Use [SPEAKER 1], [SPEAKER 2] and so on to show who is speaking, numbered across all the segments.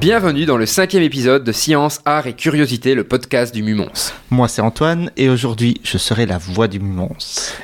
[SPEAKER 1] Bienvenue dans le cinquième épisode de Science, Art et Curiosité, le podcast du Mumons.
[SPEAKER 2] Moi c'est Antoine et aujourd'hui je serai la voix du Mumons.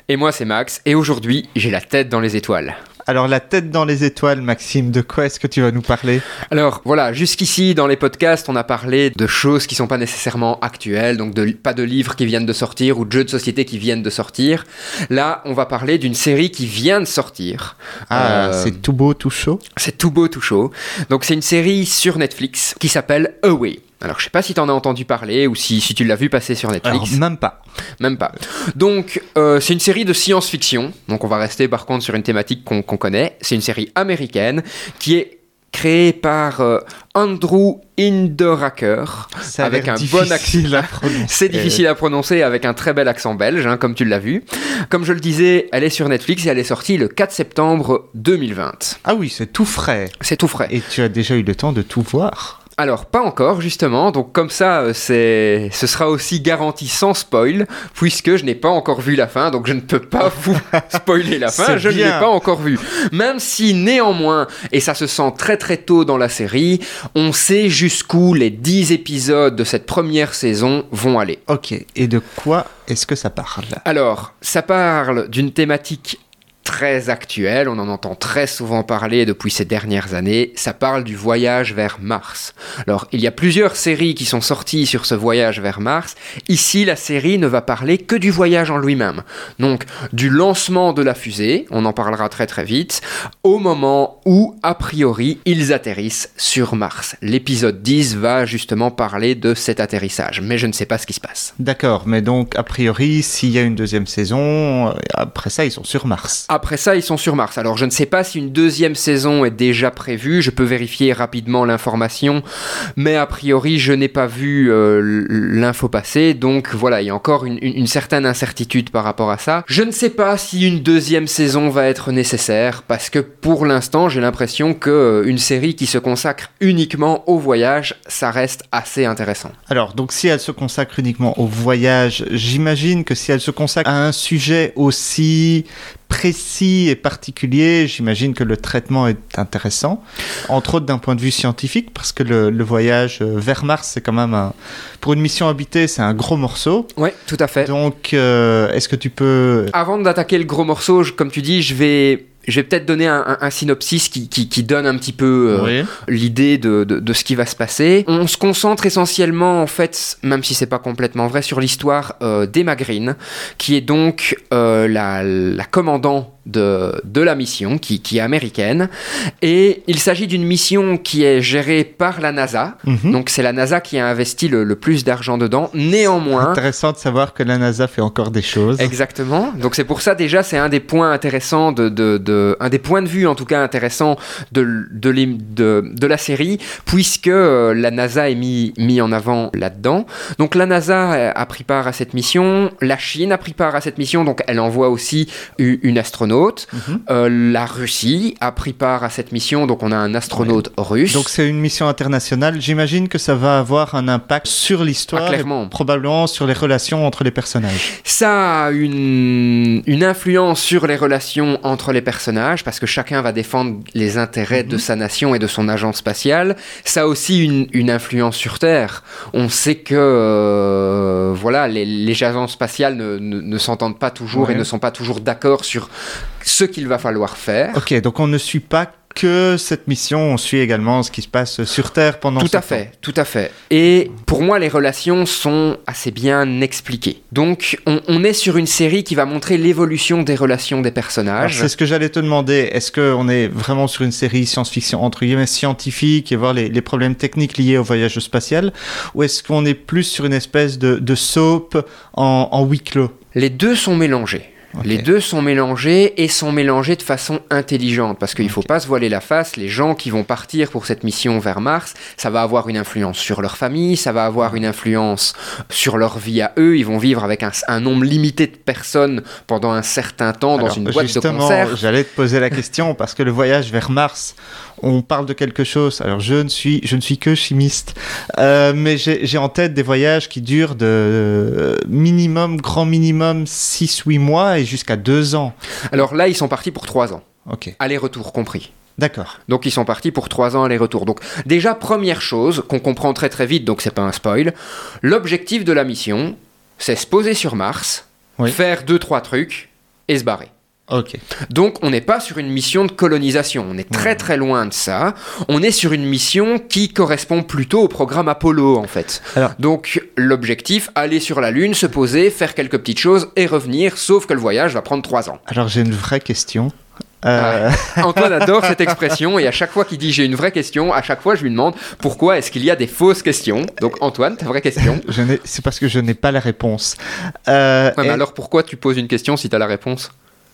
[SPEAKER 1] Et moi c'est Max et aujourd'hui j'ai la tête dans les étoiles.
[SPEAKER 2] Alors la tête dans les étoiles, Maxime, de quoi est-ce que tu vas nous parler?
[SPEAKER 1] Alors voilà, jusqu'ici dans les podcasts, on a parlé de choses qui sont pas nécessairement actuelles, donc de, pas de livres qui viennent de sortir ou de jeux de société qui viennent de sortir. Là, on va parler d'une série qui vient de sortir.
[SPEAKER 2] Ah, euh, c'est tout beau, tout chaud?
[SPEAKER 1] C'est tout beau, tout chaud. Donc c'est une série sur Netflix qui s'appelle Away. Alors, je sais pas si tu en as entendu parler ou si, si tu l'as vu passer sur Netflix.
[SPEAKER 2] Alors, même pas.
[SPEAKER 1] Même pas. Donc, euh, c'est une série de science-fiction. Donc, on va rester par contre sur une thématique qu'on connaît. C'est une série américaine qui est créée par euh, Andrew Inderaker
[SPEAKER 2] avec un bon accent.
[SPEAKER 1] C'est difficile à prononcer avec un très bel accent belge, hein, comme tu l'as vu. Comme je le disais, elle est sur Netflix et elle est sortie le 4 septembre 2020.
[SPEAKER 2] Ah oui, c'est tout frais.
[SPEAKER 1] C'est tout frais.
[SPEAKER 2] Et tu as déjà eu le temps de tout voir
[SPEAKER 1] alors, pas encore, justement. Donc, comme ça, euh, c'est, ce sera aussi garanti sans spoil, puisque je n'ai pas encore vu la fin. Donc, je ne peux pas vous spoiler la fin. Je ne l'ai pas encore vu. Même si, néanmoins, et ça se sent très très tôt dans la série, on sait jusqu'où les 10 épisodes de cette première saison vont aller.
[SPEAKER 2] Ok. Et de quoi est-ce que ça parle?
[SPEAKER 1] Alors, ça parle d'une thématique très actuel, on en entend très souvent parler depuis ces dernières années, ça parle du voyage vers Mars. Alors, il y a plusieurs séries qui sont sorties sur ce voyage vers Mars. Ici, la série ne va parler que du voyage en lui-même. Donc, du lancement de la fusée, on en parlera très très vite, au moment où, a priori, ils atterrissent sur Mars. L'épisode 10 va justement parler de cet atterrissage, mais je ne sais pas ce qui se passe.
[SPEAKER 2] D'accord, mais donc, a priori, s'il y a une deuxième saison, euh, après ça, ils sont sur Mars.
[SPEAKER 1] Après ça, ils sont sur Mars. Alors, je ne sais pas si une deuxième saison est déjà prévue. Je peux vérifier rapidement l'information. Mais a priori, je n'ai pas vu euh, l'info passer. Donc, voilà, il y a encore une, certaine incertitude par rapport à ça. Je ne sais pas si une deuxième saison va être nécessaire. Parce que pour l'instant, j'ai l'impression qu'une euh, série qui se consacre uniquement au voyage, ça reste assez intéressant.
[SPEAKER 2] Alors, donc, si elle se consacre uniquement au voyage, j'imagine que si elle se consacre à un sujet aussi précis et particulier, j'imagine que le traitement est intéressant, entre autres d'un point de vue scientifique, parce que le, voyage euh, vers Mars, c'est quand même un... Pour une mission habitée, c'est un gros morceau.
[SPEAKER 1] Oui, tout à fait.
[SPEAKER 2] Donc, euh, est-ce que tu peux...
[SPEAKER 1] Avant d'attaquer le gros morceau, comme tu dis, je vais je vais peut-être donner un, synopsis qui, qui, donne un petit peu euh, l'idée de, de, ce qui va se passer. On se concentre essentiellement, en fait, même si c'est pas complètement vrai, sur l'histoire euh, d'Emma Green, qui est donc euh, la, la commandant de, de la mission, qui, qui, est américaine. Et il s'agit d'une mission qui est gérée par la NASA. Mhm. Donc c'est la NASA qui a investi le, le plus d'argent dedans. Néanmoins...
[SPEAKER 2] Intéressant de savoir que la NASA fait encore des choses.
[SPEAKER 1] Exactement. Donc c'est pour ça déjà, c'est un des points intéressants, de, de, de, un des points de vue en tout cas intéressants de, de, de, de la série, puisque euh, la NASA est mis, mis en avant là-dedans. Donc la NASA a pris part à cette mission, la Chine a pris part à cette mission, donc elle envoie aussi une astronaute Mhm. Euh, la Russie a pris part à cette mission, donc on a un astronaute russe.
[SPEAKER 2] Donc c'est une mission internationale. J'imagine que ça va avoir un impact sur l'histoire,
[SPEAKER 1] ah,
[SPEAKER 2] probablement sur les relations entre les personnages.
[SPEAKER 1] Ça a une, une influence sur les relations entre les personnages, parce que chacun va défendre les intérêts de mhm. sa nation et de son agence spatiale. Ça a aussi une, une influence sur Terre. On sait que euh, voilà, les, les, agences spatiales ne, ne, s'entendent pas toujours et ne sont pas toujours d'accord sur ce qu'il va falloir faire.
[SPEAKER 2] Ok, donc on ne suit pas que cette mission, on suit également ce qui se passe sur Terre pendant
[SPEAKER 1] Tout à fait, tout à fait. Et pour moi, les relations sont assez bien expliquées. Donc, on, est sur une série qui va montrer l'évolution des relations des personnages.
[SPEAKER 2] C'est ce que j'allais te demander. Est-ce qu'on est vraiment sur une série science-fiction, entre guillemets, scientifique, et voir les, problèmes techniques liés au voyage spatial Ou est-ce qu'on est plus sur une espèce de, soap en, en huis clos?
[SPEAKER 1] Les deux sont mélangés. Les deux sont mélangés et sont mélangés de façon intelligente parce qu'il ne faut pas se voiler la face. Les gens qui vont partir pour cette mission vers Mars, ça va avoir une influence sur leur famille, ça va avoir une influence sur leur vie à eux. Ils vont vivre avec un, nombre limité de personnes pendant un certain temps dans une boîte de concert.
[SPEAKER 2] J'allais te poser la question parce que le voyage vers Mars, on parle de quelque chose. Alors je ne suis, je ne suis que chimiste, euh, mais j'ai en tête des voyages qui durent de euh, minimum, grand minimum 6-8 mois et jusqu'à 2 ans.
[SPEAKER 1] Alors là, ils sont partis pour 3 ans.
[SPEAKER 2] Ok.
[SPEAKER 1] Aller-retour compris.
[SPEAKER 2] D'accord.
[SPEAKER 1] Donc ils sont partis pour trois ans aller-retour. Donc déjà première chose qu'on comprend très très vite, donc c'est pas un spoil. L'objectif de la mission, c'est se poser sur Mars,
[SPEAKER 2] Oui.
[SPEAKER 1] faire deux trois trucs et se barrer. Donc on n'est pas sur une mission de colonisation, on est très très loin de ça. On est sur une mission qui correspond plutôt au programme Apollo en fait.
[SPEAKER 2] Alors-
[SPEAKER 1] Donc l'objectif, aller sur la Lune, se poser, faire quelques petites choses et revenir, sauf que le voyage va prendre trois ans.
[SPEAKER 2] Alors j'ai une vraie question. Euh,
[SPEAKER 1] Antoine adore cette expression et à chaque fois qu'il dit j'ai une vraie question, à chaque fois je lui demande pourquoi est-ce qu'il y a des fausses questions. Donc Antoine, ta vraie question.
[SPEAKER 2] c'est parce que je n'ai pas la réponse. Euh,
[SPEAKER 1] Ouais, mais
[SPEAKER 2] et-
[SPEAKER 1] alors pourquoi tu poses une question si tu as la réponse?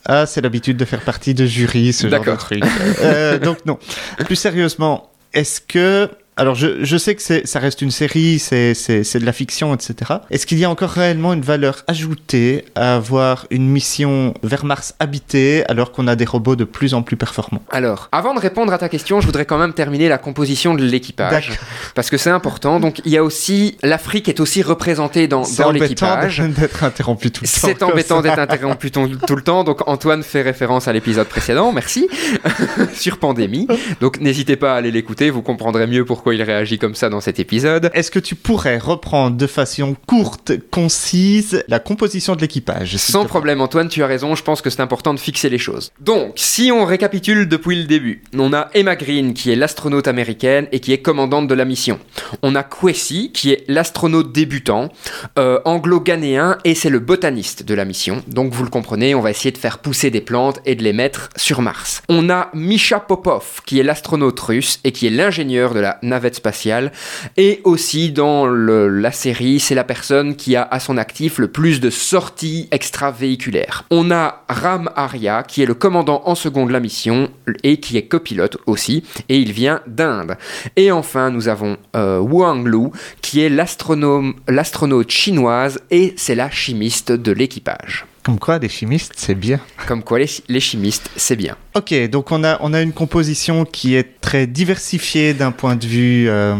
[SPEAKER 2] Ah, c'est l'habitude de faire partie de jury, ce genre de truc. Euh, donc non. Plus sérieusement, est-ce que... Alors je, je sais que c'est- ça reste une série, c'est c'est- c'est de la fiction, etc. Est-ce qu'il y a encore réellement une valeur ajoutée à avoir une mission vers Mars habitée alors qu'on a des robots de plus en plus performants?
[SPEAKER 1] Alors, avant de répondre à ta question, je voudrais quand même terminer la composition de l'équipage. Parce que c'est important. Donc, il y a aussi. L'Afrique est aussi représentée dans,
[SPEAKER 2] C'est
[SPEAKER 1] dans
[SPEAKER 2] embêtant
[SPEAKER 1] l'équipage.
[SPEAKER 2] d'être interrompu tout le temps.
[SPEAKER 1] C'est embêtant d'être interrompu tout, tout le temps. Donc, Antoine fait référence à l'épisode précédent. Merci. Sur pandémie. Donc, n'hésitez pas à aller l'écouter. Vous comprendrez mieux pourquoi il réagit comme ça dans cet épisode.
[SPEAKER 2] Est-ce que tu pourrais reprendre de façon courte, concise, la composition de l'équipage
[SPEAKER 1] Sans problème, Antoine, tu as raison. Je pense que c'est important de fixer les choses. Donc, si on récapitule depuis le début, on a Emma Green qui est l'astronaute américaine et qui est commandante de la mission. On a Kwesi qui est l'astronaute débutant, euh, anglo-ghanéen et c'est le botaniste de la mission. Donc, vous le comprenez, on va essayer de faire pousser des plantes et de les mettre sur Mars. On a Misha Popov qui est l'astronaute russe et qui est l'ingénieur de la navette spatiale. Et aussi dans la série, c'est la personne qui a à son actif le plus de sorties extravéhiculaires. On a Ram Arya qui est le commandant en second de la mission et qui est copilote aussi, et il vient d'Inde. Et enfin, nous avons euh, Wang Lu qui est l'astronaute chinoise et c'est la chimiste de l'équipage.
[SPEAKER 2] Comme quoi, des chimistes, c'est bien.
[SPEAKER 1] Comme quoi, les, les chimistes, c'est bien.
[SPEAKER 2] Ok, donc on a, on a une composition qui est très diversifiée d'un point de vue euh,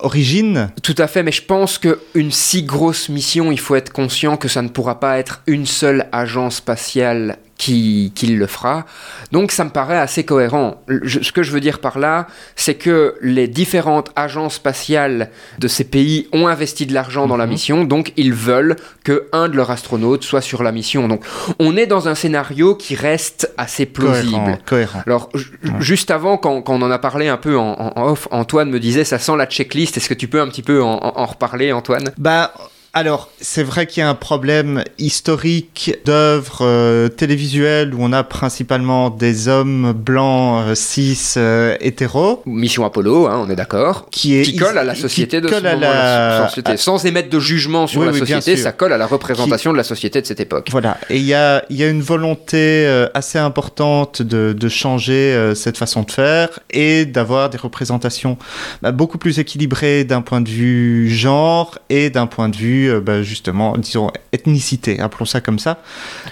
[SPEAKER 2] origine.
[SPEAKER 1] Tout à fait, mais je pense qu'une si grosse mission, il faut être conscient que ça ne pourra pas être une seule agence spatiale qui, qui le fera. Donc ça me paraît assez cohérent. Je- ce que je veux dire par là, c'est que les différentes agences spatiales de ces pays ont investi de l'argent dans la
[SPEAKER 2] Mhm.
[SPEAKER 1] mission, donc ils veulent que un de leurs astronautes soit sur la mission. Donc on est dans un scénario qui reste assez plausible.
[SPEAKER 2] Cohérent. cohérent.
[SPEAKER 1] Alors, ju- juste avant, quand, quand on en a parlé un peu en, en- en off, Antoine me disait ça sent la checklist. Est-ce que tu peux un petit peu en, en- en reparler, Antoine?
[SPEAKER 2] Bah, alors, c'est vrai qu'il y a un problème historique d'œuvres euh, télévisuelles où on a principalement des hommes blancs, euh, cis, euh, hétéros,
[SPEAKER 1] Mission Apollo, hein, on est d'accord.
[SPEAKER 2] qui est
[SPEAKER 1] Qui colle à la société de ce
[SPEAKER 2] la-
[SPEAKER 1] la société. Sans émettre de jugement sur
[SPEAKER 2] Oui,
[SPEAKER 1] la
[SPEAKER 2] oui,
[SPEAKER 1] société, ça colle à la représentation de la société de cette époque.
[SPEAKER 2] Voilà, et il y a, il y a une volonté assez importante de, de changer cette façon de faire et d'avoir des représentations bah, beaucoup plus équilibrées d'un point de vue genre et d'un point de vue, euh, bah, justement, disons, ethnicité, appelons ça comme ça.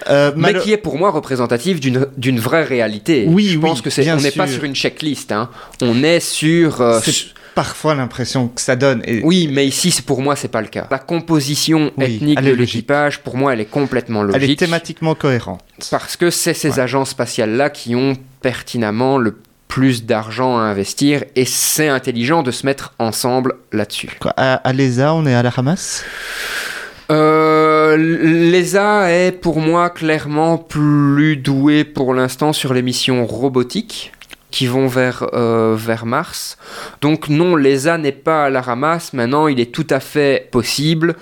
[SPEAKER 2] Euh,
[SPEAKER 1] Mais qui est pour moi représentative d'une vraie réalité.
[SPEAKER 2] Oui,
[SPEAKER 1] Je
[SPEAKER 2] oui,
[SPEAKER 1] pense que c'est on n'est pas sur une checklist. hein. On est sur. euh,
[SPEAKER 2] parfois l'impression que ça donne. Et
[SPEAKER 1] Oui, mais ici, pour moi, c'est pas le cas. La composition
[SPEAKER 2] Oui,
[SPEAKER 1] ethnique de l'équipage, pour moi, elle est complètement logique.
[SPEAKER 2] elle est thématiquement cohérente.
[SPEAKER 1] Parce que c'est ces
[SPEAKER 2] Ouais.
[SPEAKER 1] agences spatiales-là qui ont pertinemment le plus d'argent à investir et c'est intelligent de se mettre ensemble là-dessus.
[SPEAKER 2] À, à l'ESA, on est à la ramasse
[SPEAKER 1] Euh, L'ESA est pour moi clairement plus doué pour l'instant sur les missions robotiques qui vont vers, euh, vers Mars. Donc non, l'ESA n'est pas à la ramasse. Maintenant, il est tout à fait possible.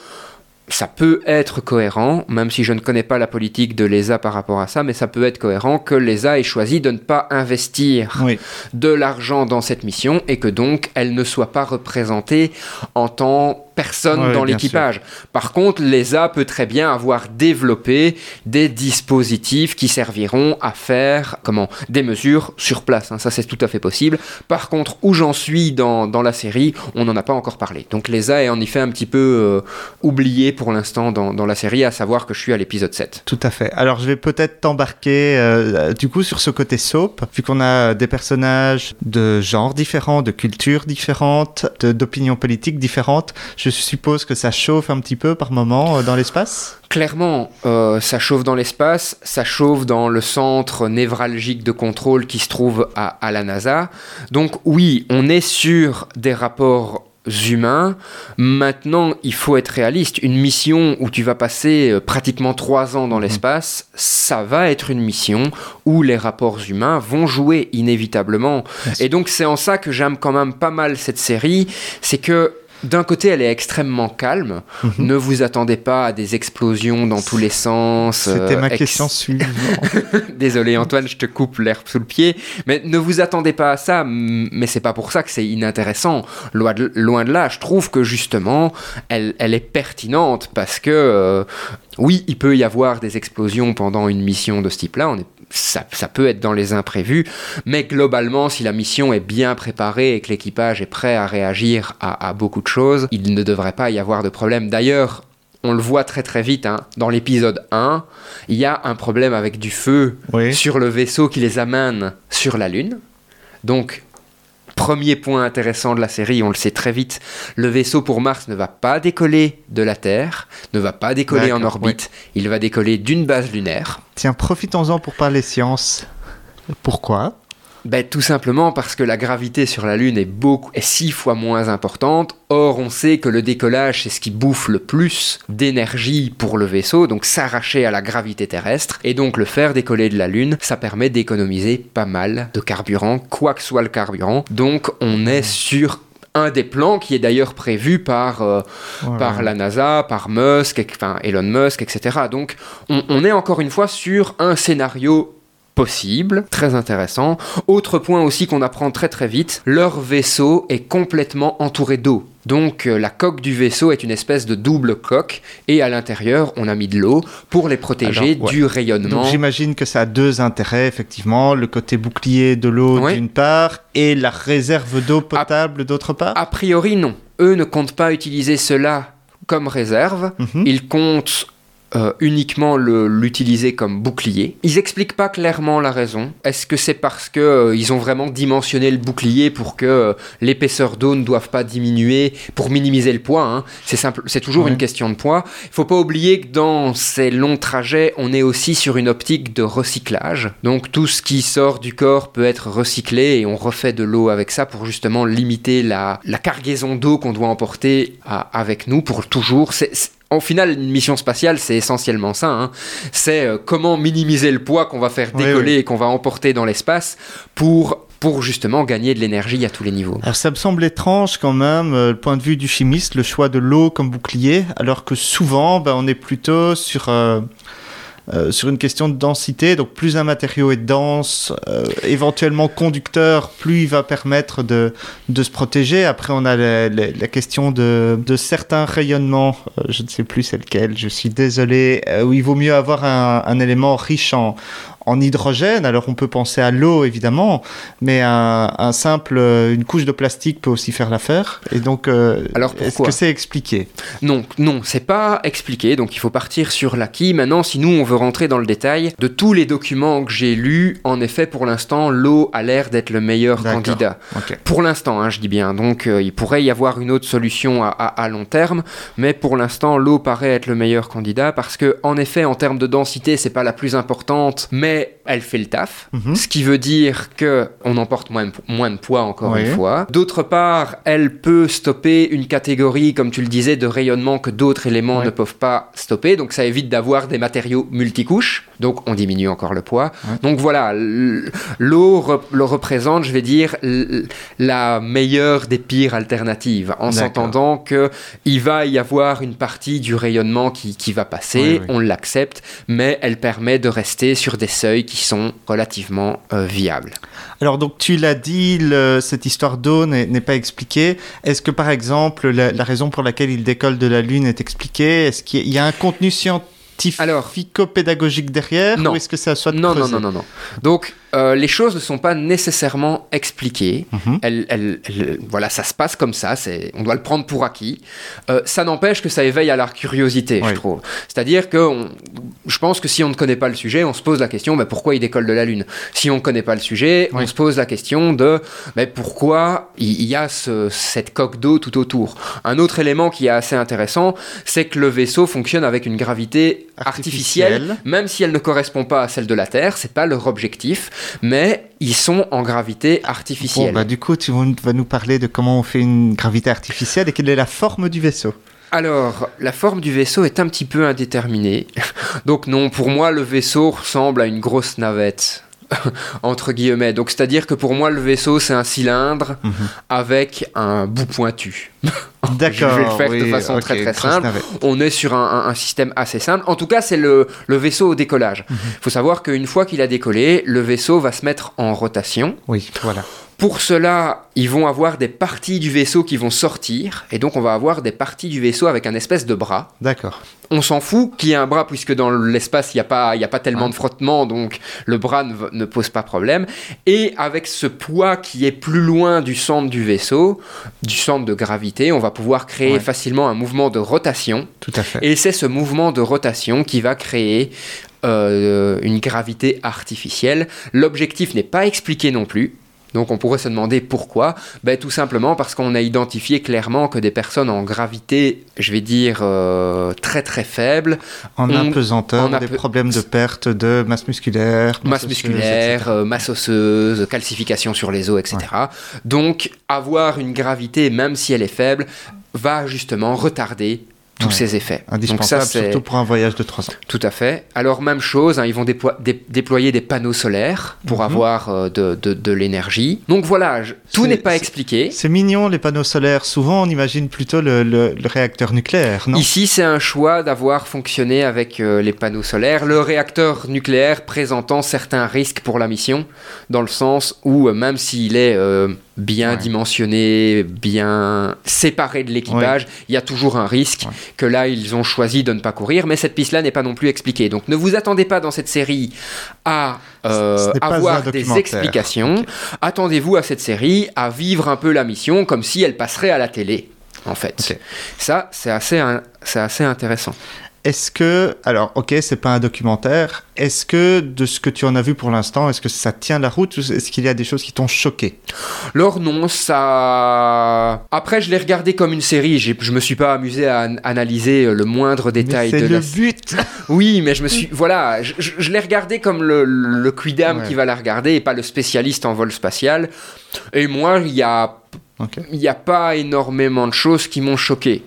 [SPEAKER 1] Ça peut être cohérent, même si je ne connais pas la politique de l'ESA par rapport à ça, mais ça peut être cohérent que l'ESA ait choisi de ne pas investir
[SPEAKER 2] Oui.
[SPEAKER 1] de l'argent dans cette mission et que donc elle ne soit pas représentée en tant personne
[SPEAKER 2] Ouais,
[SPEAKER 1] dans l'équipage. Par contre, l'ESA peut très bien avoir développé des dispositifs qui serviront à faire comment des mesures sur place. hein. Ça, c'est tout à fait possible. Par contre, où j'en suis dans, dans la série, on n'en a pas encore parlé. Donc l'ESA est en effet un petit peu euh, oublié pour l'instant dans, dans la série, à savoir que je suis à l'épisode 7.
[SPEAKER 2] Tout à fait. Alors, je vais peut-être t'embarquer euh, du coup sur ce côté soap, vu qu'on a des personnages de genres différents, de cultures différentes, d'opinions politiques différentes. Je je suppose que ça chauffe un petit peu par moment euh, dans l'espace
[SPEAKER 1] Clairement, euh, ça chauffe dans l'espace, ça chauffe dans le centre névralgique de contrôle qui se trouve à, à la NASA. Donc oui, on est sur des rapports humains. Maintenant, il faut être réaliste. Une mission où tu vas passer euh, pratiquement trois ans dans
[SPEAKER 2] Mhm.
[SPEAKER 1] l'espace, ça va être une mission où les rapports humains vont jouer inévitablement. Et donc c'est en ça que j'aime quand même pas mal cette série, c'est que d'un côté, elle est extrêmement calme.
[SPEAKER 2] Mhm.
[SPEAKER 1] Ne vous attendez pas à des explosions dans tous les sens.
[SPEAKER 2] C'était
[SPEAKER 1] euh,
[SPEAKER 2] ma
[SPEAKER 1] ex-
[SPEAKER 2] question suivante.
[SPEAKER 1] Désolé Antoine, je te coupe l'herbe sous le pied, mais ne vous attendez pas à ça. Mais c'est pas pour ça que c'est inintéressant. Loin de, loin de là, je trouve que justement, elle, elle est pertinente parce que euh, oui, il peut y avoir des explosions pendant une mission de ce type-là. On est ça, ça peut être dans les imprévus, mais globalement, si la mission est bien préparée et que l'équipage est prêt à réagir à, à beaucoup de choses, il ne devrait pas y avoir de problème. D'ailleurs, on le voit très très vite, hein, dans l'épisode 1, il y a un problème avec du feu
[SPEAKER 2] Oui.
[SPEAKER 1] sur le vaisseau qui les amène sur la Lune. Donc, premier point intéressant de la série, on le sait très vite, le vaisseau pour Mars ne va pas décoller de la Terre, ne va pas décoller en orbite, il va décoller d'une base lunaire.
[SPEAKER 2] Tiens, profitons-en pour parler science. Pourquoi?
[SPEAKER 1] Ben, tout simplement parce que la gravité sur la Lune est, beaucoup, est six fois moins importante. Or, on sait que le décollage, c'est ce qui bouffe le plus d'énergie pour le vaisseau, donc s'arracher à la gravité terrestre. Et donc, le faire décoller de la Lune, ça permet d'économiser pas mal de carburant, quoi que soit le carburant. Donc, on est sur un des plans qui est d'ailleurs prévu par, euh,
[SPEAKER 2] Ouais,
[SPEAKER 1] par la NASA, par Musk, enfin Elon Musk, etc. Donc on, on est encore une fois sur un scénario possible, très intéressant. Autre point aussi qu'on apprend très très vite, leur vaisseau est complètement entouré d'eau. Donc euh, la coque du vaisseau est une espèce de double coque et à l'intérieur on a mis de l'eau pour les protéger
[SPEAKER 2] Alors, ouais.
[SPEAKER 1] du rayonnement.
[SPEAKER 2] Donc j'imagine que ça a deux intérêts, effectivement, le côté bouclier de l'eau
[SPEAKER 1] Ouais.
[SPEAKER 2] d'une part et la réserve d'eau potable d'autre part?
[SPEAKER 1] A priori non, eux ne comptent pas utiliser cela comme réserve,
[SPEAKER 2] Mhm.
[SPEAKER 1] Ils comptent euh, uniquement l'utiliser comme bouclier. Ils expliquent pas clairement la raison. Est-ce que c'est parce que euh, ils ont vraiment dimensionné le bouclier pour que euh, l'épaisseur d'eau ne doive pas diminuer pour minimiser le poids hein? C'est simple, c'est toujours
[SPEAKER 2] Ouais.
[SPEAKER 1] une question de poids. Il faut pas oublier que dans ces longs trajets, on est aussi sur une optique de recyclage. Donc tout ce qui sort du corps peut être recyclé et on refait de l'eau avec ça pour justement limiter la, la cargaison d'eau qu'on doit emporter à- avec nous pour toujours. Au final, une mission spatiale, c'est essentiellement ça. hein. C'est euh, comment minimiser le poids qu'on va faire décoller
[SPEAKER 2] oui.
[SPEAKER 1] et qu'on va emporter dans l'espace pour, pour justement gagner de l'énergie à tous les niveaux.
[SPEAKER 2] Alors ça me semble étrange quand même, euh, le point de vue du chimiste, le choix de l'eau comme bouclier, alors que souvent ben, on est plutôt sur, euh, euh, sur une question de densité, donc plus un matériau est dense, euh, éventuellement conducteur, plus il va permettre de, de se protéger. Après on a la, question de, de certains rayonnements, euh, je ne sais plus c'est lequel, je suis désolé, euh, où il vaut mieux avoir un, un élément riche en, en hydrogène, alors on peut penser à l'eau évidemment, mais un, un simple, euh, une couche de plastique peut aussi faire l'affaire. Et donc, euh,
[SPEAKER 1] Alors,
[SPEAKER 2] est-ce que c'est expliqué?
[SPEAKER 1] Non, non, c'est pas expliqué, donc il faut partir sur l'acquis. Maintenant, si nous on veut rentrer dans le détail, de tous les documents que j'ai lus, en effet, pour l'instant, l'eau a l'air d'être le meilleur candidat. Pour l'instant, hein, je dis bien. Donc, euh, il pourrait y avoir une autre solution à, à- à long terme, mais pour l'instant, l'eau paraît être le meilleur candidat parce que, en effet, en termes de densité, c'est pas la plus importante, mais elle fait le taf.
[SPEAKER 2] Mhm.
[SPEAKER 1] Ce qui veut dire que on emporte moins de, moins de poids encore
[SPEAKER 2] Oui.
[SPEAKER 1] une fois. D'autre part, elle peut stopper une catégorie, comme tu le disais, de rayonnement que d'autres éléments
[SPEAKER 2] Oui.
[SPEAKER 1] ne peuvent pas stopper. Donc ça évite d'avoir des matériaux multicouches. Donc on diminue encore le poids. Donc voilà, l'eau le représente, je vais dire, la meilleure des pires alternatives, en s'entendant que il va y avoir une partie du rayonnement qui, qui va passer, on l'accepte, mais elle permet de rester sur des seuils qui sont relativement euh, viables.
[SPEAKER 2] Alors donc tu l'as dit, le- cette histoire d'eau n'est pas expliquée. Est-ce que par exemple la, la raison pour laquelle il décolle de la Lune est expliquée? Est-ce qu'il y a un contenu
[SPEAKER 1] Alors-
[SPEAKER 2] scientifico-pédagogique derrière?
[SPEAKER 1] Non.
[SPEAKER 2] Ou est-ce que c'est à soi de
[SPEAKER 1] Non, non, non, non, non. Donc, euh, les choses ne sont pas nécessairement expliquées.
[SPEAKER 2] Mhm.
[SPEAKER 1] Elles- elles- elles- voilà, ça se passe comme ça, c'est, on doit le prendre pour acquis. Euh, ça n'empêche que ça éveille à la curiosité, je trouve. C'est-à-dire que on- je pense que si on ne connaît pas le sujet, on se pose la question bah, pourquoi il décolle de la Lune? Si on ne connaît pas le sujet,
[SPEAKER 2] Oui.
[SPEAKER 1] on se pose la question de bah, pourquoi il il y a ce- cette coque d'eau tout autour? Un autre élément qui est assez intéressant, c'est que le vaisseau fonctionne avec une gravité artificielle,
[SPEAKER 2] Artificielle.
[SPEAKER 1] même si elle ne correspond pas à celle de la Terre, c'est pas leur objectif, mais ils sont en gravité artificielle.
[SPEAKER 2] Bon, bah, du coup, tu vas nous parler de comment on fait une gravité artificielle et quelle est la forme du vaisseau.
[SPEAKER 1] Alors, la forme du vaisseau est un petit peu indéterminée. Donc non, pour moi, le vaisseau ressemble à une grosse navette. entre guillemets. Donc c'est-à-dire que pour moi le vaisseau c'est un cylindre
[SPEAKER 2] Mhm.
[SPEAKER 1] avec un bout pointu.
[SPEAKER 2] D'accord.
[SPEAKER 1] Je vais le faire de façon très très simple. On est sur un, un- un système assez simple. En tout cas, c'est le, le vaisseau au décollage. Il faut savoir qu'une fois qu'il a décollé, le vaisseau va se mettre en rotation.
[SPEAKER 2] Oui, voilà.
[SPEAKER 1] Pour cela, ils vont avoir des parties du vaisseau qui vont sortir, et donc on va avoir des parties du vaisseau avec un espèce de bras.
[SPEAKER 2] D'accord.
[SPEAKER 1] On s'en fout qu'il y ait un bras, puisque dans l'espace, il n'y a, pas- il y a pas tellement de frottement, donc le bras ne, ne pose pas problème. Et avec ce poids qui est plus loin du centre du vaisseau, du centre de gravité, on va pouvoir créer
[SPEAKER 2] Ouais.
[SPEAKER 1] facilement un mouvement de rotation.
[SPEAKER 2] Tout à fait.
[SPEAKER 1] Et c'est ce mouvement de rotation qui va créer euh, une gravité artificielle. L'objectif n'est pas expliqué non plus. Donc on pourrait se demander pourquoi. Ben, tout simplement parce qu'on a identifié clairement que des personnes en gravité, je vais dire, euh, très très faible,
[SPEAKER 2] En
[SPEAKER 1] on-
[SPEAKER 2] apesanteur,
[SPEAKER 1] en
[SPEAKER 2] des problèmes de perte de masse musculaire,
[SPEAKER 1] masse
[SPEAKER 2] osseuse,
[SPEAKER 1] musculaire,
[SPEAKER 2] etc.
[SPEAKER 1] euh, masse osseuse, calcification sur les os, etc. Donc avoir une gravité, même si elle est faible, va justement retarder tous
[SPEAKER 2] Ouais.
[SPEAKER 1] ces effets. Donc
[SPEAKER 2] Indispensable,
[SPEAKER 1] ça, c'est
[SPEAKER 2] surtout pour un voyage de 3 ans.
[SPEAKER 1] Tout à fait. Alors, même chose, hein, ils vont dé- déployer des panneaux solaires pour
[SPEAKER 2] Mhm.
[SPEAKER 1] avoir euh, de, de- de l'énergie. Donc voilà, je- tout n'est pas expliqué.
[SPEAKER 2] C'est mignon, les panneaux solaires. Souvent, on imagine plutôt le, le- le réacteur nucléaire, non?
[SPEAKER 1] Ici, c'est un choix d'avoir fonctionné avec euh, les panneaux solaires. Le réacteur nucléaire présentant certains risques pour la mission, dans le sens où, euh, même s'il est bien
[SPEAKER 2] Ouais.
[SPEAKER 1] dimensionné, bien séparé de l'équipage, il y a toujours un risque
[SPEAKER 2] Ouais.
[SPEAKER 1] que là, ils ont choisi de ne pas courir. Mais cette piste-là n'est pas non plus expliquée. Donc, ne vous attendez pas dans cette série à euh, avoir des explications. Attendez-vous à cette série à vivre un peu la mission comme si elle passerait à la télé, en fait. Ça, c'est assez, c'est assez intéressant.
[SPEAKER 2] Est-ce que, alors, ok, c'est pas un documentaire. Est-ce que, de ce que tu en as vu pour l'instant, est-ce que ça tient la route ou est-ce qu'il y a des choses qui t'ont choqué?
[SPEAKER 1] Alors non, ça... Après, je l'ai regardé comme une série. J'ai- Je me suis pas amusé à an- analyser le moindre détail
[SPEAKER 2] c'est
[SPEAKER 1] la
[SPEAKER 2] le but.
[SPEAKER 1] Oui, mais je me suis... Voilà, je, je- je l'ai regardé comme le, le quidam
[SPEAKER 2] Ouais.
[SPEAKER 1] qui va la regarder et pas le spécialiste en vol spatial. Et moi, il y a il n'y a pas énormément de choses qui m'ont choqué.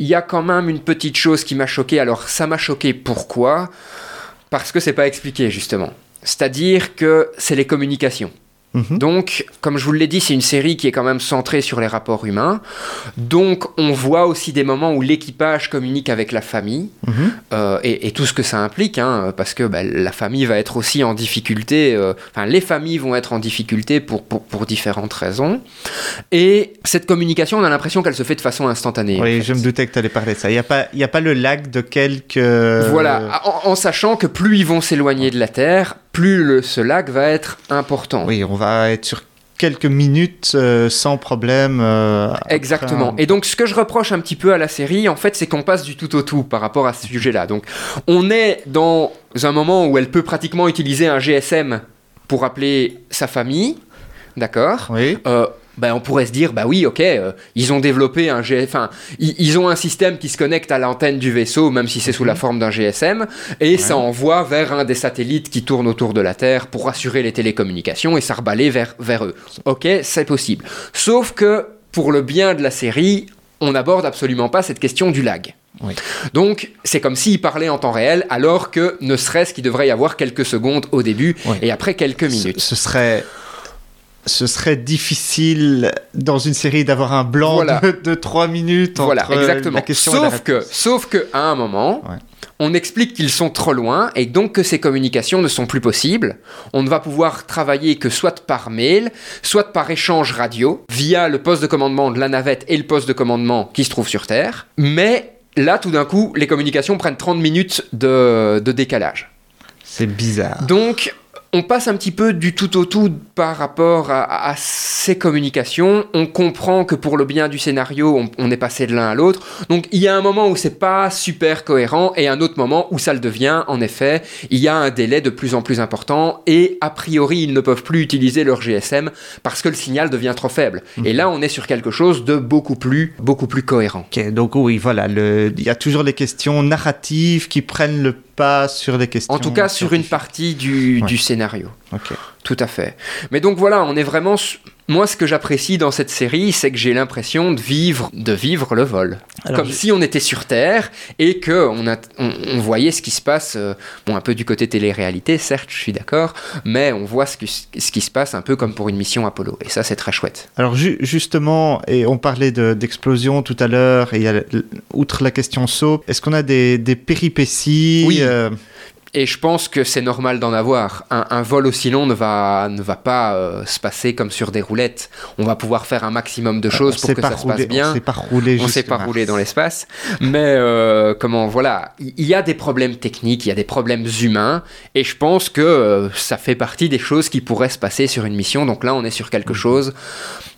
[SPEAKER 1] Il y a quand même une petite chose qui m'a choqué. Alors, ça m'a choqué pourquoi? Parce que c'est pas expliqué, justement. C'est-à-dire que c'est les communications.
[SPEAKER 2] Mhm.
[SPEAKER 1] Donc, comme je vous l'ai dit, c'est une série qui est quand même centrée sur les rapports humains. Donc, on voit aussi des moments où l'équipage communique avec la famille
[SPEAKER 2] Mhm.
[SPEAKER 1] euh, et, et tout ce que ça implique, hein, parce que bah, la famille va être aussi en difficulté, euh, enfin les familles vont être en difficulté pour, pour, pour différentes raisons. Et cette communication, on a l'impression qu'elle se fait de façon instantanée. en
[SPEAKER 2] Oui,
[SPEAKER 1] fait.
[SPEAKER 2] je me doutais que tu allais parler de ça. Il n'y a, pas- y a pas le lag de quelques.
[SPEAKER 1] Voilà, en, en sachant que plus ils vont s'éloigner de la Terre, plus le, ce lac va être important.
[SPEAKER 2] Oui, on va être sur quelques minutes euh, sans problème. euh,
[SPEAKER 1] Exactement.
[SPEAKER 2] un-
[SPEAKER 1] Et donc, ce que je reproche un petit peu à la série, en fait, c'est qu'on passe du tout au tout par rapport à ce sujet-là. Donc, on est dans un moment où elle peut pratiquement utiliser un GSM pour appeler sa famille. D'accord?
[SPEAKER 2] Oui.
[SPEAKER 1] Euh, ben, on pourrait se dire, bah oui, ok, euh, ils ont développé un GSM, ils, ils ont un système qui se connecte à l'antenne du vaisseau, même si c'est sous la forme d'un GSM, et ça envoie vers un des satellites qui tournent autour de la Terre pour assurer les télécommunications et ça vers, vers eux. Ok, c'est possible. Sauf que, pour le bien de la série, on n'aborde absolument pas cette question du lag.
[SPEAKER 2] Oui.
[SPEAKER 1] Donc, c'est comme s'il parlait en temps réel, alors que ne serait-ce qu'il devrait y avoir quelques secondes au début
[SPEAKER 2] Oui.
[SPEAKER 1] et après quelques
[SPEAKER 2] Ce,
[SPEAKER 1] minutes.
[SPEAKER 2] ce serait. Ce serait difficile dans une série d'avoir un blanc
[SPEAKER 1] Voilà.
[SPEAKER 2] de, de 3 minutes entre
[SPEAKER 1] Voilà, exactement.
[SPEAKER 2] la question et la
[SPEAKER 1] sauf, que, sauf que, à un moment,
[SPEAKER 2] Ouais.
[SPEAKER 1] on explique qu'ils sont trop loin et donc que ces communications ne sont plus possibles. On ne va pouvoir travailler que soit par mail, soit par échange radio, via le poste de commandement de la navette et le poste de commandement qui se trouve sur Terre. Mais là, tout d'un coup, les communications prennent 30 minutes de, de décalage.
[SPEAKER 2] C'est bizarre.
[SPEAKER 1] Donc, on passe un petit peu du tout au tout par rapport à, ces communications. On comprend que pour le bien du scénario, on, est passé de l'un à l'autre. Donc il y a un moment où c'est pas super cohérent et un autre moment où ça le devient. En effet, il y a un délai de plus en plus important et a priori ils ne peuvent plus utiliser leur GSM parce que le signal devient trop faible. Mhm. Et là, on est sur quelque chose de beaucoup plus, beaucoup plus cohérent.
[SPEAKER 2] Donc oui, voilà, il y a toujours les questions narratives qui prennent le pas sur les questions.
[SPEAKER 1] En tout cas, sur une partie du, du scénario. Ok. Tout à fait. Mais donc voilà, on est vraiment. Moi, ce que j'apprécie dans cette série, c'est que j'ai l'impression de vivre, de vivre le vol. Comme si on était sur Terre et que on, a, on, voyait ce qui se passe. Euh, bon, un peu du côté télé-réalité, certes, je suis d'accord, mais on voit ce, ce qui se passe un peu comme pour une mission Apollo. Et ça, c'est très chouette.
[SPEAKER 2] Alors, justement, et on parlait d'explosion tout à l'heure, et outre la question saut, est-ce qu'on a des, des péripéties
[SPEAKER 1] oui. Euh, et je pense que c'est normal d'en avoir. Un, vol aussi long ne va, ne va pas euh, se passer comme sur des roulettes. On va pouvoir faire un maximum de euh, choses pour que ça se passe bien.
[SPEAKER 2] On ne sait pas rouler.
[SPEAKER 1] On sait pas rouler dans l'espace. Mais euh, comment, voilà, il y a des problèmes techniques, il y a des problèmes humains. Et je pense que ça fait partie des choses qui pourraient se passer sur une mission. Donc là, on est sur quelque mhm. chose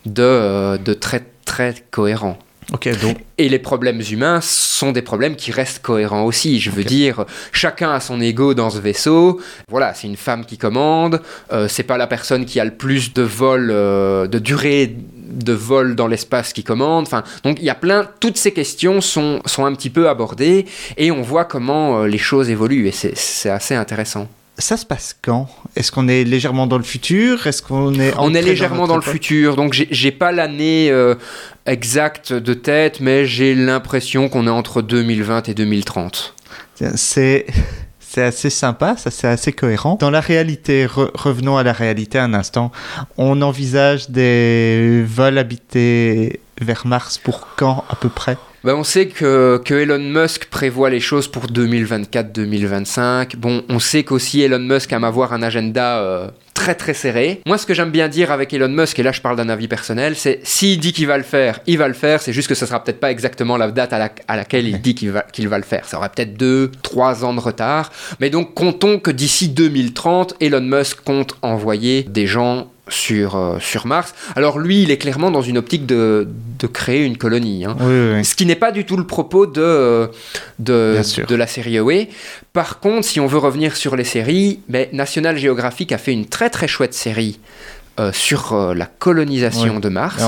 [SPEAKER 1] de, de très, très cohérent.
[SPEAKER 2] Donc...
[SPEAKER 1] Et les problèmes humains sont des problèmes qui restent cohérents aussi. Je veux dire, chacun a son ego dans ce vaisseau. Voilà, c'est une femme qui commande. Euh, c'est pas la personne qui a le plus de vol, euh, de durée de vol dans l'espace qui commande. Enfin, donc il y a plein. Toutes ces questions sont, sont un petit peu abordées et on voit comment euh, les choses évoluent et c'est assez intéressant
[SPEAKER 2] ça se passe quand? Est-ce qu'on est légèrement dans le futur? Est-ce qu'on est
[SPEAKER 1] On est légèrement dans, le futur, donc j'ai pas l'année euh, exacte de tête, mais j'ai l'impression qu'on est entre 2020 et 2030.
[SPEAKER 2] C'est c'est assez sympa, ça c'est assez cohérent. Dans la réalité, revenons à la réalité un instant. On envisage des vols habités vers Mars pour quand à peu près?
[SPEAKER 1] Ben, on sait que, que, Elon Musk prévoit les choses pour 2024-2025. Bon, on sait qu'aussi Elon Musk aime avoir un agenda euh, très très serré. Moi, ce que j'aime bien dire avec Elon Musk, et là je parle d'un avis personnel, c'est s'il dit qu'il va le faire, il va le faire. C'est juste que ce sera peut-être pas exactement la date à, à laquelle il dit qu'il va, qu'il va le faire. Ça aura peut-être 2-3 ans de retard. Mais donc, comptons que d'ici 2030, Elon Musk compte envoyer des gens sur, euh, sur Mars. Alors lui, il est clairement dans une optique de, de créer une colonie. Hein. Ce qui n'est pas du tout le propos de, de, de la série Away. Par contre, si on veut revenir sur les séries, mais National Geographic a fait une très très chouette série euh, sur euh, la colonisation de Mars,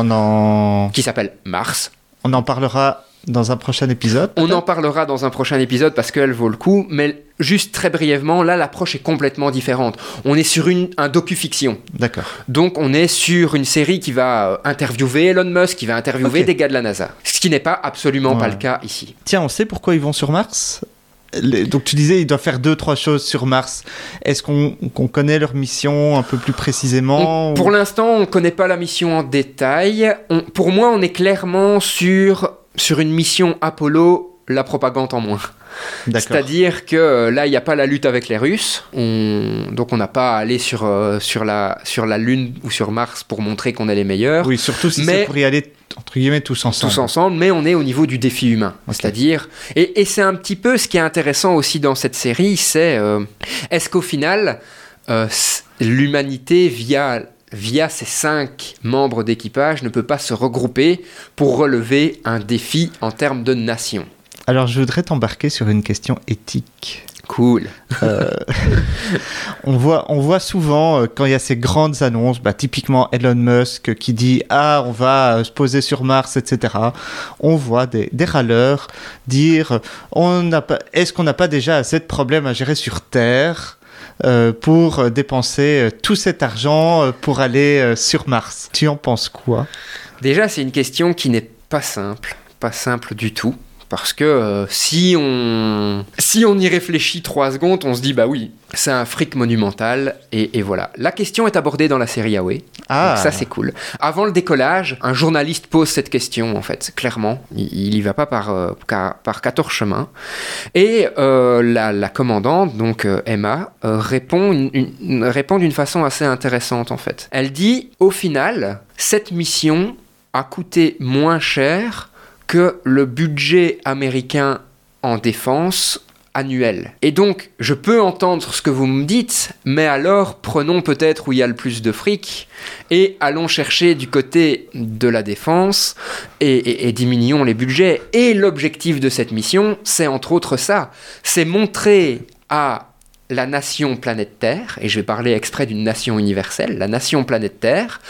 [SPEAKER 1] qui s'appelle Mars.
[SPEAKER 2] On en parlera dans un prochain épisode
[SPEAKER 1] On en parlera dans un prochain épisode parce qu'elle vaut le coup, mais juste très brièvement, là l'approche est complètement différente. On est sur une, un docu-fiction.
[SPEAKER 2] D'accord.
[SPEAKER 1] Donc on est sur une série qui va euh, interviewer Elon Musk, qui va interviewer des gars de la NASA. Ce qui n'est pas absolument pas le cas ici.
[SPEAKER 2] Tiens, on sait pourquoi ils vont sur Mars? Donc tu disais, ils doivent faire deux, trois choses sur Mars. Est-ce qu'on connaît leur mission un peu plus précisément
[SPEAKER 1] Pour l'instant, on ne connaît pas la mission en détail. pour moi, on est clairement sur sur une mission Apollo, la propagande en moins. C'est-à-dire que euh, là, il n'y a pas la lutte avec les Russes, donc on n'a pas à aller sur, euh, sur, la, sur la Lune ou sur Mars pour montrer qu'on est les meilleurs.
[SPEAKER 2] Oui, surtout si c'est pour y aller entre guillemets tous ensemble.
[SPEAKER 1] Tous ensemble, mais on est au niveau du défi humain. C'est-à-dire, et, et c'est un petit peu ce qui est intéressant aussi dans cette série, c'est euh, est-ce qu'au final, l'humanité via via ces cinq membres d'équipage, ne peut pas se regrouper pour relever un défi en termes de nation.
[SPEAKER 2] Alors je voudrais t'embarquer sur une question éthique.
[SPEAKER 1] Cool. Euh,
[SPEAKER 2] on, voit, on voit souvent, euh, quand il y a ces grandes annonces, bah, typiquement Elon Musk qui dit Ah, on va euh, se poser sur Mars, etc. On voit des, des râleurs dire Est-ce qu'on n'a pas déjà assez de problèmes à gérer sur Terre? Pour dépenser euh, tout cet argent euh, pour aller sur Mars. Tu en penses quoi?
[SPEAKER 1] Déjà, c'est une question qui n'est pas simple, pas simple du tout. Parce que euh, si, on, si on y réfléchit trois secondes, on se dit bah oui, c'est un fric monumental et, voilà. La question est abordée dans la série Away. Ah. ça c'est cool. Avant le décollage, un journaliste pose cette question en fait, clairement. Il, y va pas par, euh, par 14 chemins. Et euh, la, commandante, donc Emma, répond, répond d'une façon assez intéressante en fait. Elle dit au final, cette mission a coûté moins cher que le budget américain en défense Et donc, je peux entendre ce que vous me dites, mais alors prenons peut-être où il y a le plus de fric et allons chercher du côté de la défense et diminuons les budgets. Et l'objectif de cette mission, c'est entre autres ça, c'est montrer à la nation planète Terre, et je vais parler exprès d'une nation universelle, la nation planète Terre,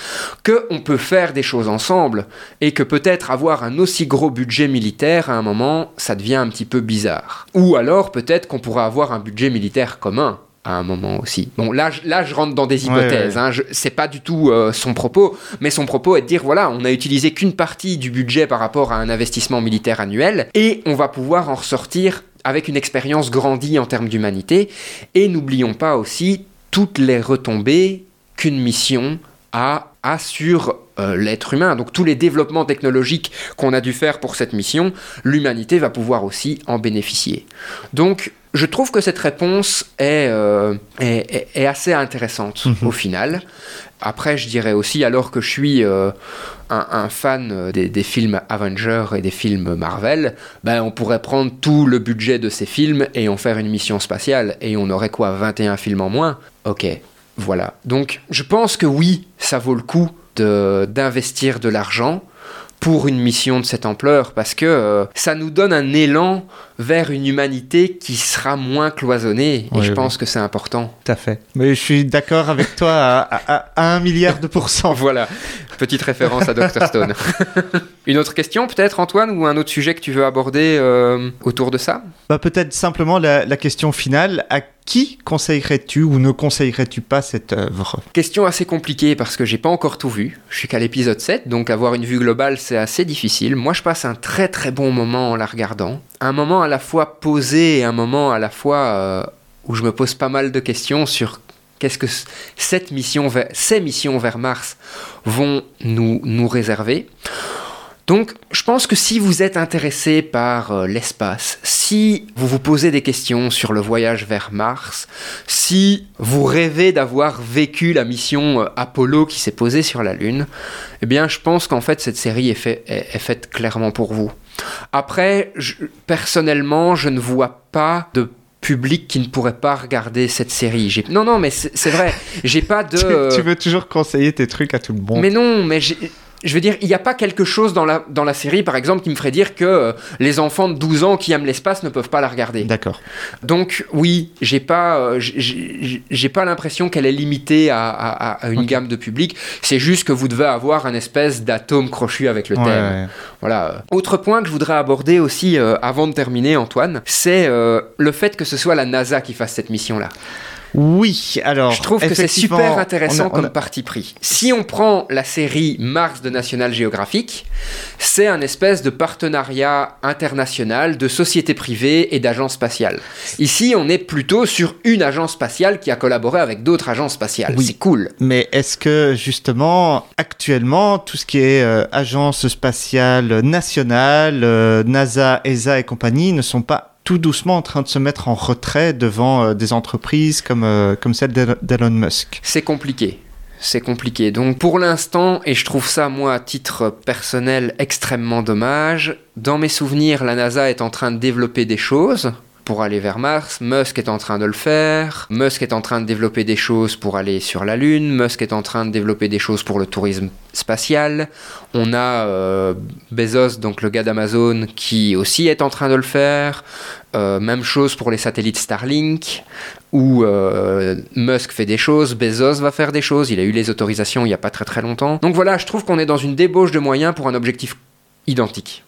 [SPEAKER 1] qu'on peut faire des choses ensemble, et que peut-être avoir un aussi gros budget militaire à un moment, ça devient un petit peu bizarre. Ou alors peut-être qu'on pourrait avoir un budget militaire commun à un moment aussi. Bon, là, je- là je rentre dans des hypothèses, hein, je- c'est pas du tout euh, son propos, mais son propos est de dire voilà, on a utilisé qu'une partie du budget par rapport à un investissement militaire annuel, et on va pouvoir en ressortir avec une expérience grandie en termes d'humanité, et n'oublions pas aussi toutes les retombées qu'une mission a, a sur euh, l'être humain. Donc tous les développements technologiques qu'on a dû faire pour cette mission, l'humanité va pouvoir aussi en bénéficier. Donc je trouve que cette réponse est, euh, est, assez intéressante
[SPEAKER 2] Mhm.
[SPEAKER 1] au final. Après, je dirais aussi, alors que je suis euh, un, un fan des, des films Avengers et des films Marvel, ben, on pourrait prendre tout le budget de ces films et en faire une mission spatiale. Et on aurait quoi 21 films en moins? Ok, voilà. Donc, je pense que oui, ça vaut le coup de- d'investir de l'argent pour une mission de cette ampleur parce que euh, ça nous donne un élan vers une humanité qui sera moins cloisonnée et je
[SPEAKER 2] oui.
[SPEAKER 1] pense que c'est important.
[SPEAKER 2] Tout à fait. Mais je suis d'accord avec toi à, à- à- à un milliard de pourcents.
[SPEAKER 1] Voilà, petite référence à Dr Stone. une autre question peut-être Antoine ou un autre sujet que tu veux aborder euh, autour de ça?
[SPEAKER 2] Bah, Peut-être simplement la, la question finale. À qui conseillerais-tu ou ne conseillerais-tu pas cette œuvre?
[SPEAKER 1] Question assez compliquée parce que j'ai pas encore tout vu. Je suis qu'à l'épisode 7, donc avoir une vue globale c'est assez difficile. Moi je passe un très très bon moment en la regardant. Un moment à la fois posé et un moment à la fois euh, où je me pose pas mal de questions sur qu'est-ce que cette mission ces missions vers Mars vont nous, nous réserver. Donc, je pense que si vous êtes intéressé par euh, l'espace, si vous vous posez des questions sur le voyage vers Mars, si vous rêvez d'avoir vécu la mission euh, Apollo qui s'est posée sur la Lune, eh bien, je pense qu'en fait, cette série est, fait- est- est faite clairement pour vous. Après, je- personnellement, je ne vois pas de public qui ne pourrait pas regarder cette série. J'ai- Non, non, mais c'est c'est vrai. J'ai pas de.
[SPEAKER 2] tu, tu veux toujours conseiller tes trucs à tout le monde.
[SPEAKER 1] mais non, mais j'ai- je veux dire, il n'y a pas quelque chose dans la, dans la série, par exemple, qui me ferait dire que euh, les enfants de 12 ans qui aiment l'espace ne peuvent pas la regarder.
[SPEAKER 2] D'accord.
[SPEAKER 1] Donc, oui, j'ai pas, euh, j'ai- pas l'impression qu'elle est limitée à, à- à une gamme de public. C'est juste que vous devez avoir un espèce d'atome crochu avec le
[SPEAKER 2] Ouais,
[SPEAKER 1] thème.
[SPEAKER 2] ouais.
[SPEAKER 1] Voilà. Autre point que je voudrais aborder aussi euh, avant de terminer, Antoine, c'est le fait que ce soit la NASA qui fasse cette mission-là.
[SPEAKER 2] Oui, alors.
[SPEAKER 1] Je trouve que c'est super intéressant
[SPEAKER 2] on a- on
[SPEAKER 1] comme parti pris. Si on prend la série Mars de National Geographic, c'est un espèce de partenariat international de sociétés privées et d'agences spatiales. Ici, on est plutôt sur une agence spatiale qui a collaboré avec d'autres agences spatiales.
[SPEAKER 2] Oui.
[SPEAKER 1] C'est cool.
[SPEAKER 2] Mais est-ce que justement, actuellement, tout ce qui est euh, agence spatiale nationale, euh, NASA, ESA et compagnie ne sont pas tout doucement en train de se mettre en retrait devant euh, des entreprises comme, euh, comme celle d'El- d'Elon Musk
[SPEAKER 1] C'est compliqué. C'est compliqué. Donc pour l'instant, et je trouve ça moi à titre personnel extrêmement dommage, dans mes souvenirs, la NASA est en train de développer des choses pour aller vers Mars, Musk est en train de le faire, Musk est en train de développer des choses pour aller sur la Lune, Musk est en train de développer des choses pour le tourisme spatial, on a euh, Bezos, donc le gars d'Amazon, qui aussi est en train de le faire, Euh, même chose pour les satellites Starlink, où euh, Musk fait des choses, Bezos va faire des choses, il a eu les autorisations il n'y a pas très très longtemps. Donc voilà, je trouve qu'on est dans une débauche de moyens pour un objectif identique.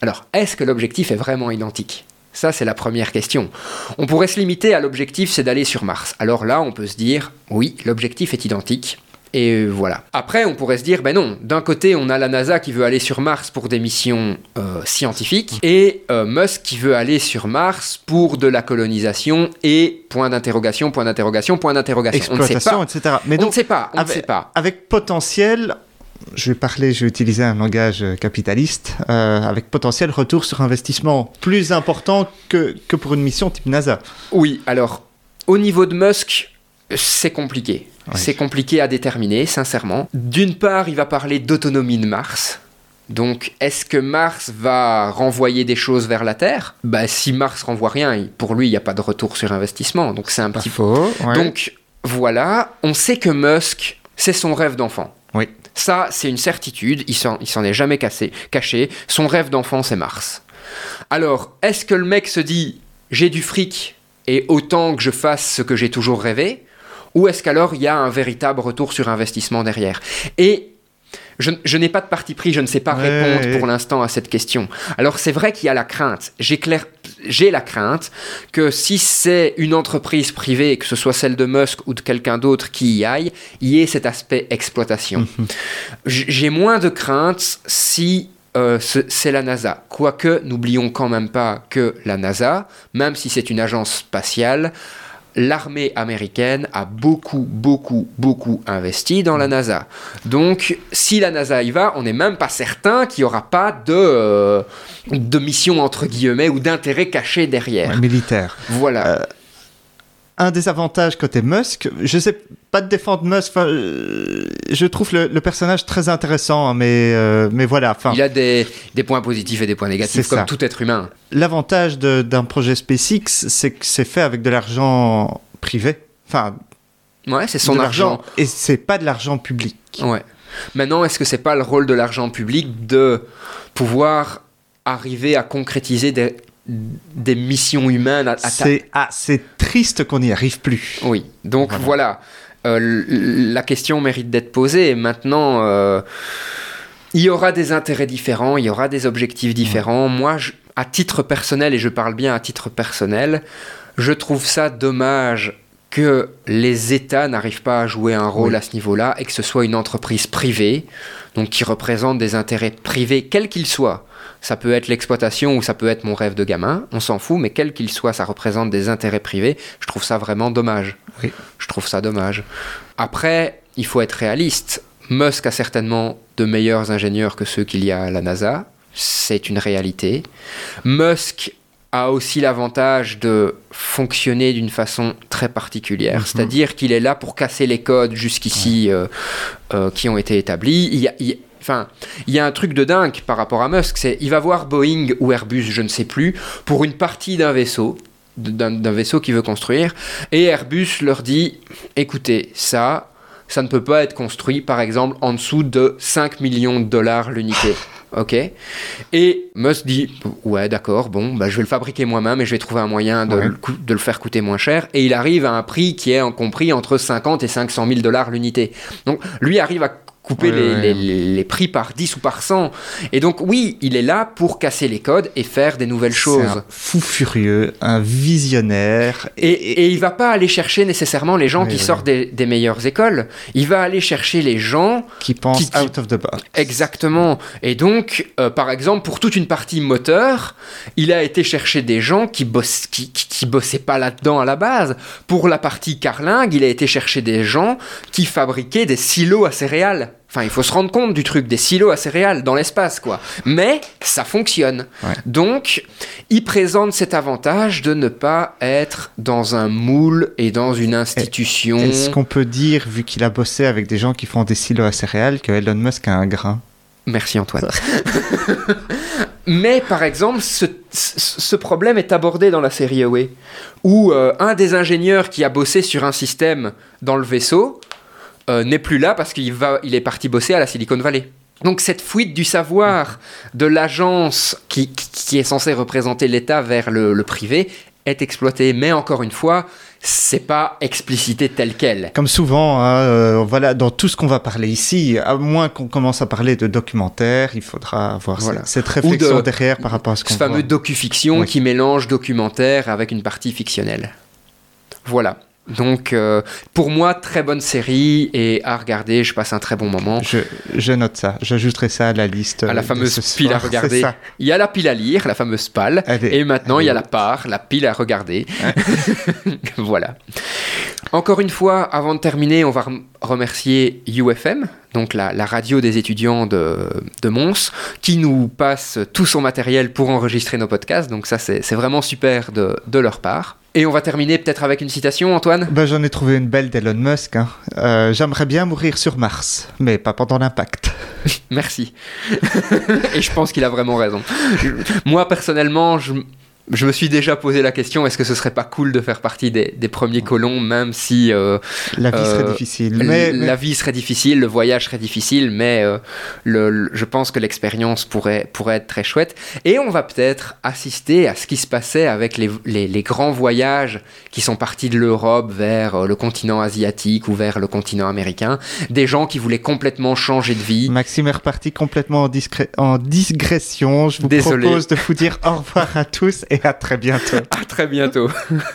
[SPEAKER 1] Alors, est-ce que l'objectif est vraiment identique? Ça, c'est la première question. On pourrait se limiter à l'objectif, c'est d'aller sur Mars. Alors là, on peut se dire, oui, l'objectif est identique. Et voilà. Après, on pourrait se dire, ben non, d'un côté, on a la NASA qui veut aller sur Mars pour des missions euh, scientifiques, et euh, Musk qui veut aller sur Mars pour de la colonisation et point d'interrogation, point d'interrogation, point d'interrogation. On ne sait
[SPEAKER 2] exploitation,
[SPEAKER 1] pas.
[SPEAKER 2] etc. Mais
[SPEAKER 1] on ne
[SPEAKER 2] donc,
[SPEAKER 1] sait pas, on ne sait pas.
[SPEAKER 2] avec potentiel, je vais parler, je vais utiliser un langage euh, capitaliste, euh, avec potentiel retour sur investissement plus important que, que pour une mission type NASA.
[SPEAKER 1] Oui, alors, au niveau de Musk, c'est compliqué.
[SPEAKER 2] Oui.
[SPEAKER 1] C'est compliqué à déterminer, sincèrement. D'une part, il va parler d'autonomie de Mars. Donc, est-ce que Mars va renvoyer des choses vers la Terre? Bah, Si Mars renvoie rien, pour lui, il n'y a pas de retour sur investissement. Donc, c'est un
[SPEAKER 2] Pas
[SPEAKER 1] petit
[SPEAKER 2] faux. ouais.
[SPEAKER 1] Donc, voilà, on sait que Musk, c'est son rêve d'enfant.
[SPEAKER 2] Oui.
[SPEAKER 1] Ça, c'est une certitude, il s'en, est jamais cassé, caché. Son rêve d'enfant, c'est Mars. Alors, est-ce que le mec se dit, j'ai du fric et autant que je fasse ce que j'ai toujours rêvé? Ou est-ce qu'alors il y a un véritable retour sur investissement derrière? Et je, je n'ai pas de parti pris, je ne sais pas répondre
[SPEAKER 2] ouais.
[SPEAKER 1] pour l'instant à cette question. Alors c'est vrai qu'il y a la crainte. J'ai la crainte que si c'est une entreprise privée, que ce soit celle de Musk ou de quelqu'un d'autre qui y aille, il y ait cet aspect exploitation. J- J'ai moins de crainte si euh, ce- c'est la NASA. Quoique, n'oublions quand même pas que la NASA, même si c'est une agence spatiale, l'armée américaine a beaucoup, beaucoup, beaucoup investi dans la NASA. Donc, si la NASA y va, on n'est même pas certain qu'il n'y aura pas de, euh, de mission, entre guillemets, ou d'intérêt caché derrière.
[SPEAKER 2] Ouais, militaire.
[SPEAKER 1] Voilà.
[SPEAKER 2] Un des avantages côté Musk, je sais pas de défendre Musk, euh, je trouve le, le personnage très intéressant, hein, mais, euh, mais voilà. Enfin,
[SPEAKER 1] Il a des, des points positifs et des points négatifs,
[SPEAKER 2] C'est
[SPEAKER 1] comme
[SPEAKER 2] ça.
[SPEAKER 1] tout être humain.
[SPEAKER 2] L'avantage d'un projet SpaceX, c'est que c'est fait avec de l'argent privé. Enfin,
[SPEAKER 1] Ouais, c'est son
[SPEAKER 2] de
[SPEAKER 1] argent.
[SPEAKER 2] Et c'est pas de l'argent public.
[SPEAKER 1] Ouais. Maintenant, est-ce que c'est pas le rôle de l'argent public de pouvoir arriver à concrétiser des, des missions humaines à, à ta-
[SPEAKER 2] C'est ah, c'est triste qu'on n'y arrive plus.
[SPEAKER 1] Oui. Donc
[SPEAKER 2] Voilà.
[SPEAKER 1] voilà. Euh, la question mérite d'être posée. Et maintenant, euh, il y aura des intérêts différents, il y aura des objectifs différents. Moi, je- à titre personnel, et je parle bien à titre personnel, je trouve ça dommage que les États n'arrivent pas à jouer un rôle
[SPEAKER 2] Oui.
[SPEAKER 1] à ce niveau-là et que ce soit une entreprise privée, donc qui représente des intérêts privés, quels qu'ils soient. Ça peut être l'exploitation ou ça peut être mon rêve de gamin, on s'en fout, mais quel qu'il soit, ça représente des intérêts privés. Je trouve ça vraiment dommage.
[SPEAKER 2] Oui.
[SPEAKER 1] Je trouve ça dommage. Après, il faut être réaliste. Musk a certainement de meilleurs ingénieurs que ceux qu'il y a à la NASA. C'est une réalité. Musk a aussi l'avantage de fonctionner d'une façon très particulière.
[SPEAKER 2] Mhm.
[SPEAKER 1] C'est-à-dire qu'il est là pour casser les codes jusqu'ici euh, euh, qui ont été établis. Il y a- il y a- Enfin, il y a un truc de dingue par rapport à Musk, c'est il va voir Boeing ou Airbus, je ne sais plus, pour une partie d'un vaisseau, d'un vaisseau qu'il veut construire, et Airbus leur dit, écoutez, ça, ça ne peut pas être construit, par exemple, en dessous de 5 millions de dollars l'unité. Ok? Et Musk dit, ouais, d'accord, bon, bah, je vais le fabriquer moi-même et je vais trouver un moyen de,
[SPEAKER 2] Ouais.
[SPEAKER 1] le, de le faire coûter moins cher. Et il arrive à un prix qui est en compris entre 50 et 500 000 dollars l'unité. Donc, lui arrive à couper
[SPEAKER 2] Ouais,
[SPEAKER 1] les,
[SPEAKER 2] ouais.
[SPEAKER 1] les- les- prix par 10 ou par 100. Et donc, oui, il est là pour casser les codes et faire des nouvelles choses.
[SPEAKER 2] un fou furieux, un visionnaire.
[SPEAKER 1] Et, et il va pas aller chercher nécessairement les gens qui sortent des, des meilleures écoles. Il va aller chercher les gens
[SPEAKER 2] qui pense
[SPEAKER 1] Qui- qui-
[SPEAKER 2] out of the box.
[SPEAKER 1] exactement. Et donc, euh, par exemple, pour toute une partie moteur, il a été chercher des gens qui bossent, qui, qui, qui bossaient pas là-dedans à la base. Pour la partie carlingue, il a été chercher des gens qui fabriquaient des silos à céréales. Enfin, il faut se rendre compte du truc, des silos à céréales dans l'espace, quoi. Mais ça fonctionne.
[SPEAKER 2] Ouais.
[SPEAKER 1] Donc, il présente cet avantage de ne pas être dans un moule et dans une institution.
[SPEAKER 2] Est-ce qu'on peut dire, vu qu'il a bossé avec des gens qui font des silos à céréales, que Elon Musk a un grain?
[SPEAKER 1] Merci Antoine. Mais par exemple, ce, ce- ce problème est abordé dans la série Away, où euh, un des ingénieurs qui a bossé sur un système dans le vaisseau euh, n'est plus là parce qu'il va, il est parti bosser à la Silicon Valley. Donc cette fuite du savoir de l'agence qui, qui- est censée représenter l'État vers le, le privé est exploitée. Mais encore une fois, c'est pas explicité tel quel.
[SPEAKER 2] Comme souvent, hein, euh, voilà, dans tout ce qu'on va parler ici, à moins qu'on commence à parler de documentaire, il faudra avoir
[SPEAKER 1] Voilà.
[SPEAKER 2] cette, cette réflexion
[SPEAKER 1] de-
[SPEAKER 2] derrière par rapport à ce qu'on
[SPEAKER 1] Ce fameux docu-fiction
[SPEAKER 2] Oui.
[SPEAKER 1] qui mélange documentaire avec une partie fictionnelle. Voilà. Donc, euh, pour moi, très bonne série et à regarder, je passe un très bon moment.
[SPEAKER 2] Je, je note ça, j'ajouterai ça à la liste.
[SPEAKER 1] À la fameuse pile à regarder. Il y a la pile à lire, la fameuse
[SPEAKER 2] est-
[SPEAKER 1] et maintenant il y a la part, la pile à regarder. voilà. Encore une fois, avant de terminer, on va remercier UFM, donc la, radio des étudiants de, de, Mons, qui nous passe tout son matériel pour enregistrer nos podcasts. Donc ça, c'est vraiment super de, de, leur part. Et on va terminer peut-être avec une citation, Antoine?
[SPEAKER 2] Ben, J'en ai trouvé une belle d'Elon Musk. Hein. Euh, j'aimerais bien mourir sur Mars, mais pas pendant l'impact.
[SPEAKER 1] Merci. Et je pense qu'il a vraiment raison. Moi, personnellement, je, je me suis déjà posé la question est-ce que ce serait pas cool de faire partie des, premiers colons, même si
[SPEAKER 2] euh, la vie serait euh, difficile.
[SPEAKER 1] Mais, la vie serait difficile, le voyage serait difficile, mais euh, le, je pense que l'expérience pourrait pourrait être très chouette. Et on va peut-être assister à ce qui se passait avec les, les, grands voyages qui sont partis de l'Europe vers le continent asiatique ou vers le continent américain, des gens qui voulaient complètement changer de vie.
[SPEAKER 2] Maxime est reparti complètement en, en digression. Je vous propose de vous dire au revoir à tous. Et à très bientôt.
[SPEAKER 1] À très bientôt.